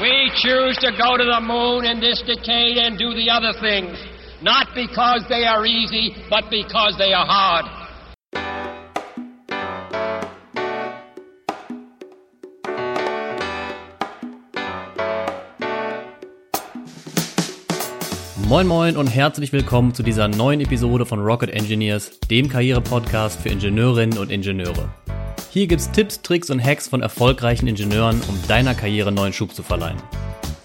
We choose to go to the moon in this decade and do the other things, not because they are easy, but because they are hard. Moin Moin und herzlich willkommen zu dieser neuen Episode von Rocket Engineers, dem Karriere-Podcast für Ingenieurinnen und Ingenieure. Hier gibt's Tipps, Tricks und Hacks von erfolgreichen Ingenieuren, um deiner Karriere neuen Schub zu verleihen.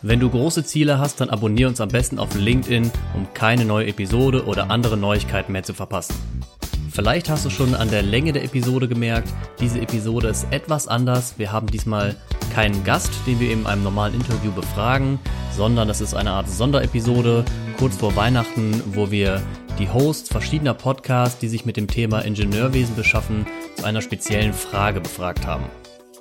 Wenn du große Ziele hast, dann abonniere uns am besten auf LinkedIn, um keine neue Episode oder andere Neuigkeiten mehr zu verpassen. Vielleicht hast du schon an der Länge der Episode gemerkt, diese Episode ist etwas anders. Wir haben diesmal keinen Gast, den wir in einem normalen Interview befragen, sondern das ist eine Art Sonderepisode kurz vor Weihnachten, wo wir die Hosts verschiedener Podcasts, die sich mit dem Thema Ingenieurwesen beschaffen, zu einer speziellen Frage befragt haben.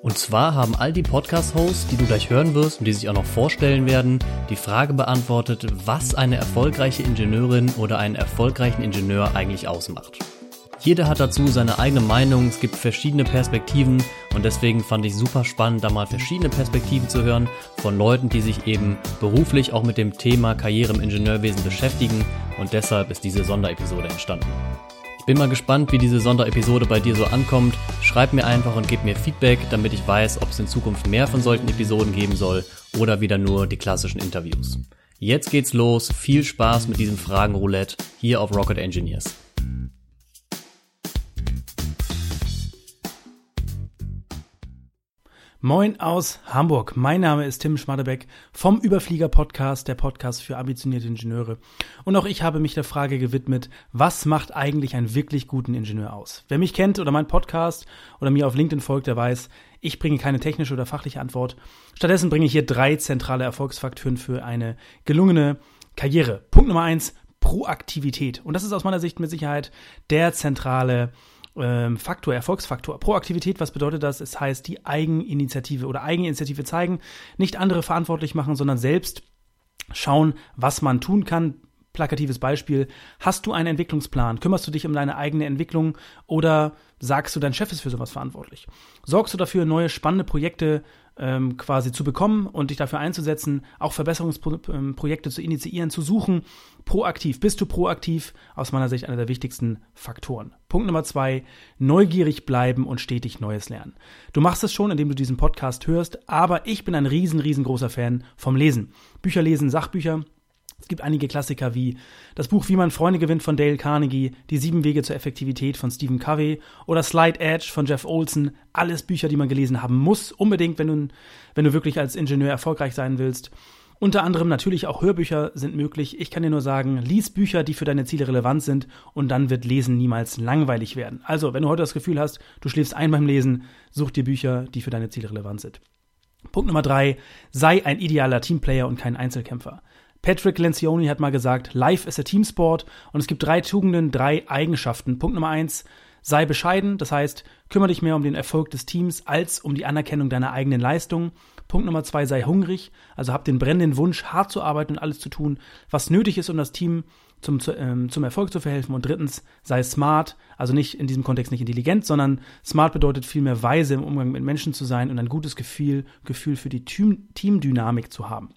Und zwar haben all die Podcast-Hosts, die du gleich hören wirst und die sich auch noch vorstellen werden, die Frage beantwortet, was eine erfolgreiche Ingenieurin oder einen erfolgreichen Ingenieur eigentlich ausmacht. Jeder hat dazu seine eigene Meinung, es gibt verschiedene Perspektiven und deswegen fand ich super spannend, da mal verschiedene Perspektiven zu hören von Leuten, die sich eben beruflich auch mit dem Thema Karriere im Ingenieurwesen beschäftigen und deshalb ist diese Sonderepisode entstanden. Bin mal gespannt, wie diese Sonderepisode bei dir so ankommt. Schreib mir einfach und gib mir Feedback, damit ich weiß, ob es in Zukunft mehr von solchen Episoden geben soll oder wieder nur die klassischen Interviews. Jetzt geht's los. Viel Spaß mit diesem Fragenroulette hier auf Rocket Engineers. Moin aus Hamburg. Mein Name ist Tim Schmadebeck vom Überflieger Podcast, der Podcast für ambitionierte Ingenieure. Und auch ich habe mich der Frage gewidmet, was macht eigentlich einen wirklich guten Ingenieur aus? Wer mich kennt oder meinen Podcast oder mir auf LinkedIn folgt, der weiß, ich bringe keine technische oder fachliche Antwort. Stattdessen bringe ich hier drei zentrale Erfolgsfaktoren für eine gelungene Karriere. Punkt Nummer eins, Proaktivität. Und das ist aus meiner Sicht mit Sicherheit der zentrale ähm, Faktor, Erfolgsfaktor. Proaktivität, was bedeutet das? Es heißt, die Eigeninitiative oder Eigeninitiative zeigen, nicht andere verantwortlich machen, sondern selbst schauen, was man tun kann. Plakatives Beispiel. Hast du einen Entwicklungsplan? Kümmerst du dich um deine eigene Entwicklung oder sagst du, dein Chef ist für sowas verantwortlich? Sorgst du dafür, neue spannende Projekte ähm, quasi zu bekommen und dich dafür einzusetzen, auch Verbesserungsprojekte zu initiieren, zu suchen. Proaktiv. Bist du proaktiv? Aus meiner Sicht einer der wichtigsten Faktoren. Punkt Nummer zwei, neugierig bleiben und stetig Neues lernen. Du machst es schon, indem du diesen Podcast hörst, aber ich bin ein riesen, riesengroßer Fan vom Lesen. Bücher lesen, Sachbücher, es gibt einige Klassiker wie das Buch Wie man Freunde gewinnt von Dale Carnegie, Die sieben Wege zur Effektivität von Stephen Covey oder Slide Edge von Jeff Olson. Alles Bücher, die man gelesen haben muss, unbedingt, wenn du, wenn du wirklich als Ingenieur erfolgreich sein willst. Unter anderem natürlich auch Hörbücher sind möglich. Ich kann dir nur sagen, lies Bücher, die für deine Ziele relevant sind und dann wird Lesen niemals langweilig werden. Also, wenn du heute das Gefühl hast, du schläfst ein beim Lesen, such dir Bücher, die für deine Ziele relevant sind. Punkt Nummer drei, sei ein idealer Teamplayer und kein Einzelkämpfer. Patrick Lencioni hat mal gesagt, Life ist a Teamsport und es gibt drei Tugenden, drei Eigenschaften. Punkt Nummer eins, sei bescheiden, das heißt, kümmere dich mehr um den Erfolg des Teams als um die Anerkennung deiner eigenen Leistung. Punkt Nummer zwei, sei hungrig, also hab den brennenden Wunsch, hart zu arbeiten und alles zu tun, was nötig ist, um das Team zum, ähm, zum Erfolg zu verhelfen. Und drittens, sei smart, also nicht in diesem Kontext nicht intelligent, sondern smart bedeutet vielmehr weise im Umgang mit Menschen zu sein und ein gutes Gefühl, Gefühl für die Team, Teamdynamik zu haben.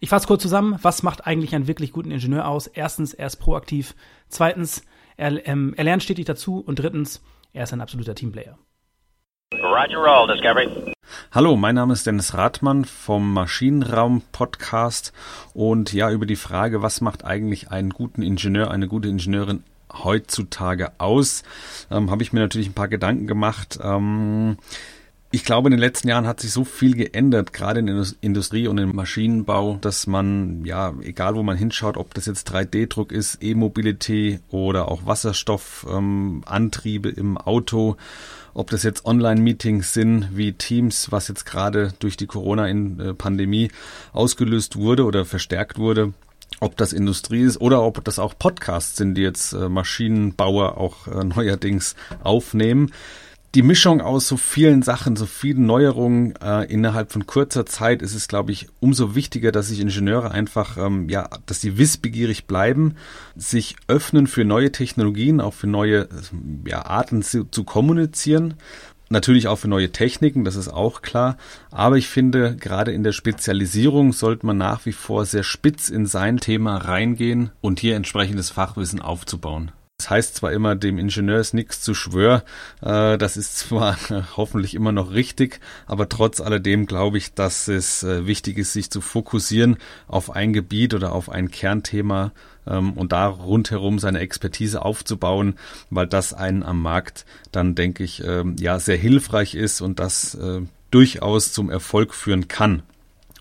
Ich fasse kurz zusammen, was macht eigentlich einen wirklich guten Ingenieur aus? Erstens, er ist proaktiv. Zweitens, er, ähm, er lernt stetig dazu. Und drittens, er ist ein absoluter Teamplayer. Roger roll, Discovery. Hallo, mein Name ist Dennis Rathmann vom Maschinenraum Podcast und ja, über die Frage, was macht eigentlich einen guten Ingenieur, eine gute Ingenieurin heutzutage aus, ähm, habe ich mir natürlich ein paar Gedanken gemacht. Ähm, ich glaube, in den letzten Jahren hat sich so viel geändert, gerade in der Industrie und im Maschinenbau, dass man, ja, egal wo man hinschaut, ob das jetzt 3D-Druck ist, E-Mobility oder auch Wasserstoffantriebe ähm, im Auto, ob das jetzt Online-Meetings sind wie Teams, was jetzt gerade durch die Corona-Pandemie ausgelöst wurde oder verstärkt wurde, ob das Industrie ist oder ob das auch Podcasts sind, die jetzt äh, Maschinenbauer auch äh, neuerdings aufnehmen die Mischung aus so vielen Sachen, so vielen Neuerungen äh, innerhalb von kurzer Zeit ist es, glaube ich, umso wichtiger, dass sich Ingenieure einfach, ähm, ja, dass sie wissbegierig bleiben, sich öffnen für neue Technologien, auch für neue ja, Arten zu, zu kommunizieren Natürlich auch für neue Techniken, das ist auch klar. Aber ich finde, gerade in der Spezialisierung sollte man nach wie vor sehr spitz in sein Thema reingehen und hier entsprechendes Fachwissen aufzubauen. Das heißt zwar immer, dem Ingenieur ist nichts zu schwör, äh, das ist zwar hoffentlich immer noch richtig, aber trotz alledem glaube ich, dass es äh, wichtig ist, sich zu fokussieren auf ein Gebiet oder auf ein Kernthema ähm, und da rundherum seine Expertise aufzubauen, weil das einen am Markt dann, denke ich, ähm, ja sehr hilfreich ist und das äh, durchaus zum Erfolg führen kann.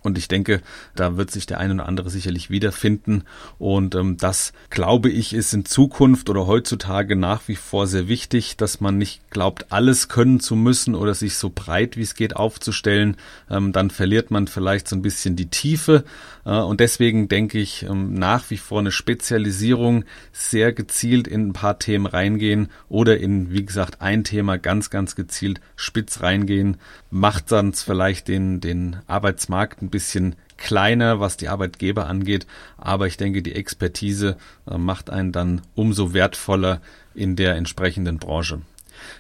Und ich denke, da wird sich der eine oder andere sicherlich wiederfinden. Und ähm, das, glaube ich, ist in Zukunft oder heutzutage nach wie vor sehr wichtig, dass man nicht glaubt, alles können zu müssen oder sich so breit wie es geht aufzustellen. Ähm, dann verliert man vielleicht so ein bisschen die Tiefe. Äh, und deswegen denke ich, ähm, nach wie vor eine Spezialisierung sehr gezielt in ein paar Themen reingehen oder in, wie gesagt, ein Thema ganz, ganz gezielt spitz reingehen, macht dann vielleicht den, den Arbeitsmarkt ein bisschen kleiner, was die Arbeitgeber angeht. Aber ich denke, die Expertise äh, macht einen dann umso wertvoller in der entsprechenden Branche.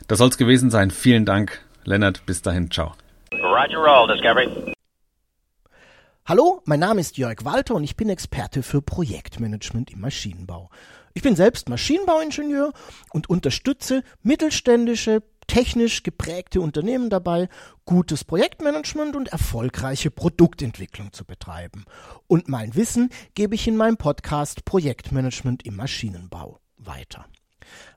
Das soll es gewesen sein. Vielen Dank, Lennart. Bis dahin. Ciao. Roger roll, Discovery. Hallo, mein Name ist Jörg Walter und ich bin Experte für Projektmanagement im Maschinenbau. Ich bin selbst Maschinenbauingenieur und unterstütze mittelständische, technisch geprägte Unternehmen dabei, gutes Projektmanagement und erfolgreiche Produktentwicklung zu betreiben. Und mein Wissen gebe ich in meinem Podcast Projektmanagement im Maschinenbau weiter.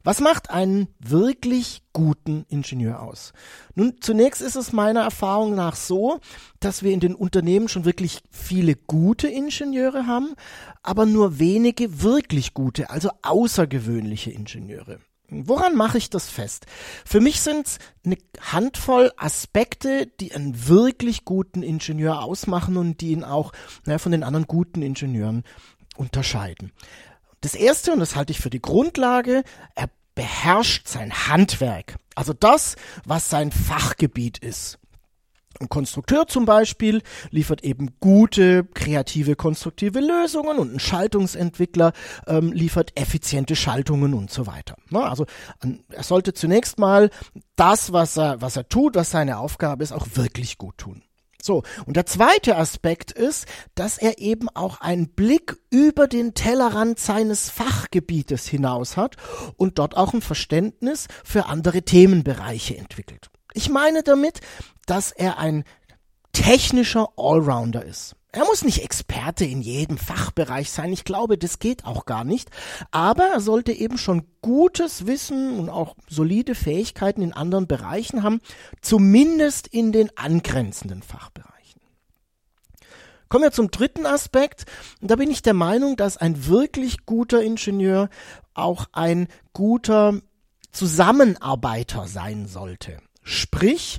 Was macht einen wirklich guten Ingenieur aus? Nun, zunächst ist es meiner Erfahrung nach so, dass wir in den Unternehmen schon wirklich viele gute Ingenieure haben, aber nur wenige wirklich gute, also außergewöhnliche Ingenieure. Woran mache ich das fest? Für mich sind es eine Handvoll Aspekte, die einen wirklich guten Ingenieur ausmachen und die ihn auch naja, von den anderen guten Ingenieuren unterscheiden. Das erste, und das halte ich für die Grundlage, er beherrscht sein Handwerk. Also das, was sein Fachgebiet ist. Ein Konstrukteur zum Beispiel liefert eben gute, kreative, konstruktive Lösungen und ein Schaltungsentwickler ähm, liefert effiziente Schaltungen und so weiter. Na, also er sollte zunächst mal das, was er, was er tut, was seine Aufgabe ist, auch wirklich gut tun. So, und der zweite Aspekt ist, dass er eben auch einen Blick über den Tellerrand seines Fachgebietes hinaus hat und dort auch ein Verständnis für andere Themenbereiche entwickelt. Ich meine damit, dass er ein technischer Allrounder ist. Er muss nicht Experte in jedem Fachbereich sein, ich glaube, das geht auch gar nicht, aber er sollte eben schon gutes Wissen und auch solide Fähigkeiten in anderen Bereichen haben, zumindest in den angrenzenden Fachbereichen. Kommen wir zum dritten Aspekt, und da bin ich der Meinung, dass ein wirklich guter Ingenieur auch ein guter Zusammenarbeiter sein sollte. Sprich,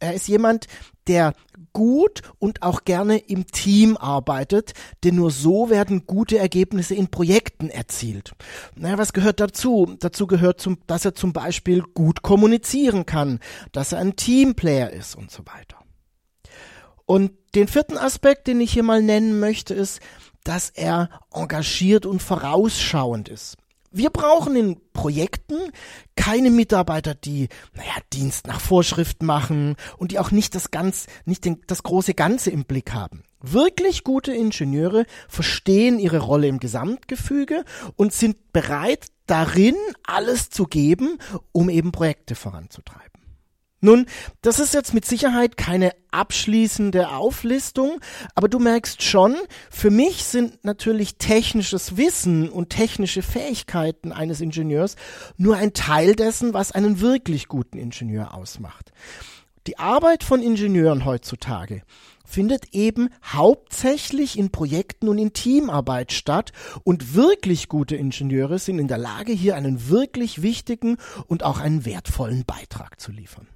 er ist jemand, der gut und auch gerne im Team arbeitet, denn nur so werden gute Ergebnisse in Projekten erzielt. Naja, was gehört dazu? Dazu gehört, zum, dass er zum Beispiel gut kommunizieren kann, dass er ein Teamplayer ist und so weiter. Und den vierten Aspekt, den ich hier mal nennen möchte, ist, dass er engagiert und vorausschauend ist. Wir brauchen in Projekten keine Mitarbeiter, die, naja, Dienst nach Vorschrift machen und die auch nicht das ganz, nicht den, das große Ganze im Blick haben. Wirklich gute Ingenieure verstehen ihre Rolle im Gesamtgefüge und sind bereit, darin alles zu geben, um eben Projekte voranzutreiben. Nun, das ist jetzt mit Sicherheit keine abschließende Auflistung, aber du merkst schon, für mich sind natürlich technisches Wissen und technische Fähigkeiten eines Ingenieurs nur ein Teil dessen, was einen wirklich guten Ingenieur ausmacht. Die Arbeit von Ingenieuren heutzutage findet eben hauptsächlich in Projekten und in Teamarbeit statt und wirklich gute Ingenieure sind in der Lage, hier einen wirklich wichtigen und auch einen wertvollen Beitrag zu liefern.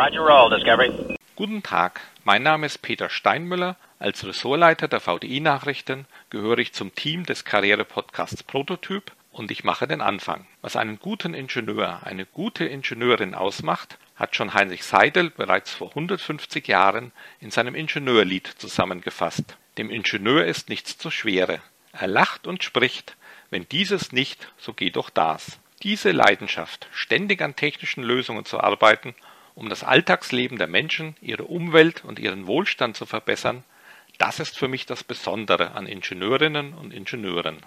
Roger roll, Discovery. Guten Tag, mein Name ist Peter Steinmüller. Als Ressortleiter der VDI-Nachrichten gehöre ich zum Team des Karriere-Podcasts Prototyp und ich mache den Anfang. Was einen guten Ingenieur, eine gute Ingenieurin ausmacht, hat schon Heinrich Seidel bereits vor 150 Jahren in seinem Ingenieurlied zusammengefasst. Dem Ingenieur ist nichts zu schwere. Er lacht und spricht. Wenn dieses nicht, so geht doch das. Diese Leidenschaft, ständig an technischen Lösungen zu arbeiten, um das Alltagsleben der Menschen, ihre Umwelt und ihren Wohlstand zu verbessern, das ist für mich das Besondere an Ingenieurinnen und Ingenieuren.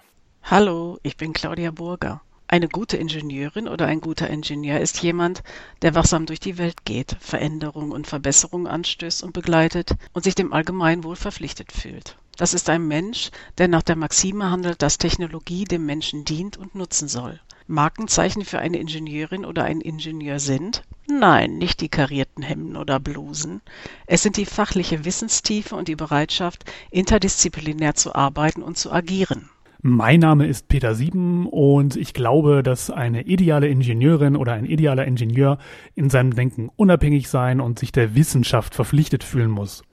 Hallo, ich bin Claudia Burger. Eine gute Ingenieurin oder ein guter Ingenieur ist jemand, der wachsam durch die Welt geht, Veränderung und Verbesserung anstößt und begleitet und sich dem Allgemeinwohl verpflichtet fühlt. Das ist ein Mensch, der nach der Maxime handelt, dass Technologie dem Menschen dient und nutzen soll. Markenzeichen für eine Ingenieurin oder einen Ingenieur sind? Nein, nicht die karierten Hemden oder Blusen. Es sind die fachliche Wissenstiefe und die Bereitschaft, interdisziplinär zu arbeiten und zu agieren. Mein Name ist Peter Sieben und ich glaube, dass eine ideale Ingenieurin oder ein idealer Ingenieur in seinem Denken unabhängig sein und sich der Wissenschaft verpflichtet fühlen muss.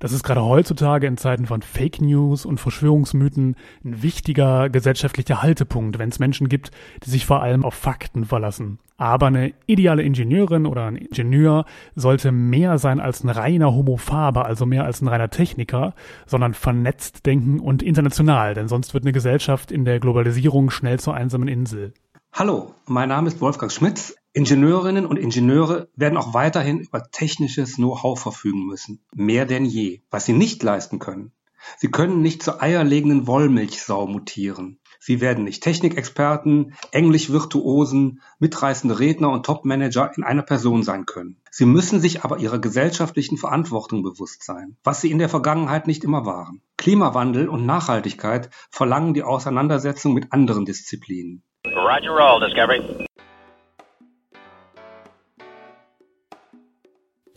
Das ist gerade heutzutage in Zeiten von Fake News und Verschwörungsmythen ein wichtiger gesellschaftlicher Haltepunkt, wenn es Menschen gibt, die sich vor allem auf Fakten verlassen. Aber eine ideale Ingenieurin oder ein Ingenieur sollte mehr sein als ein reiner Homophaber, also mehr als ein reiner Techniker, sondern vernetzt denken und international, denn sonst wird eine Gesellschaft in der Globalisierung schnell zur einsamen Insel. Hallo, mein Name ist Wolfgang Schmitz. Ingenieurinnen und Ingenieure werden auch weiterhin über technisches Know-how verfügen müssen. Mehr denn je. Was sie nicht leisten können. Sie können nicht zur eierlegenden Wollmilchsau mutieren. Sie werden nicht Technikexperten, Englisch-Virtuosen, mitreißende Redner und Topmanager in einer Person sein können. Sie müssen sich aber ihrer gesellschaftlichen Verantwortung bewusst sein, was sie in der Vergangenheit nicht immer waren. Klimawandel und Nachhaltigkeit verlangen die Auseinandersetzung mit anderen Disziplinen. Roger roll, Discovery.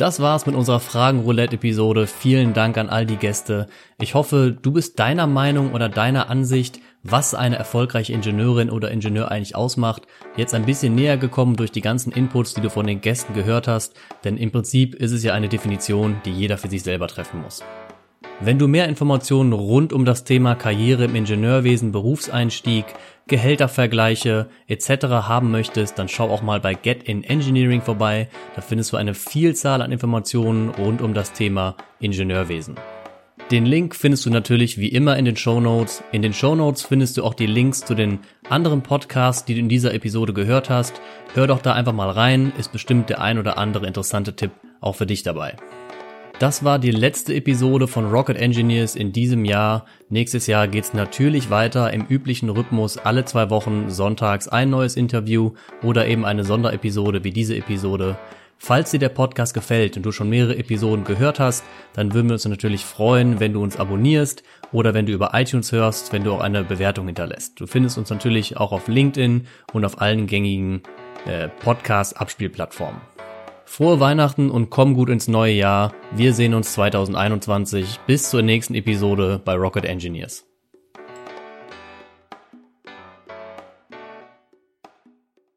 Das war's mit unserer Fragen-Roulette-Episode. Vielen Dank an all die Gäste. Ich hoffe, du bist deiner Meinung oder deiner Ansicht, was eine erfolgreiche Ingenieurin oder Ingenieur eigentlich ausmacht, jetzt ein bisschen näher gekommen durch die ganzen Inputs, die du von den Gästen gehört hast, denn im Prinzip ist es ja eine Definition, die jeder für sich selber treffen muss. Wenn du mehr Informationen rund um das Thema Karriere im Ingenieurwesen, Berufseinstieg, Gehältervergleiche etc. haben möchtest, dann schau auch mal bei Get in Engineering vorbei. Da findest du eine Vielzahl an Informationen rund um das Thema Ingenieurwesen. Den Link findest du natürlich wie immer in den Show Notes. In den Show Notes findest du auch die Links zu den anderen Podcasts, die du in dieser Episode gehört hast. Hör doch da einfach mal rein, ist bestimmt der ein oder andere interessante Tipp auch für dich dabei. Das war die letzte Episode von Rocket Engineers in diesem Jahr. Nächstes Jahr geht's natürlich weiter im üblichen Rhythmus alle zwei Wochen sonntags ein neues Interview oder eben eine Sonderepisode wie diese Episode. Falls dir der Podcast gefällt und du schon mehrere Episoden gehört hast, dann würden wir uns natürlich freuen, wenn du uns abonnierst oder wenn du über iTunes hörst, wenn du auch eine Bewertung hinterlässt. Du findest uns natürlich auch auf LinkedIn und auf allen gängigen äh, Podcast-Abspielplattformen. Frohe Weihnachten und komm gut ins neue Jahr. Wir sehen uns 2021. Bis zur nächsten Episode bei Rocket Engineers.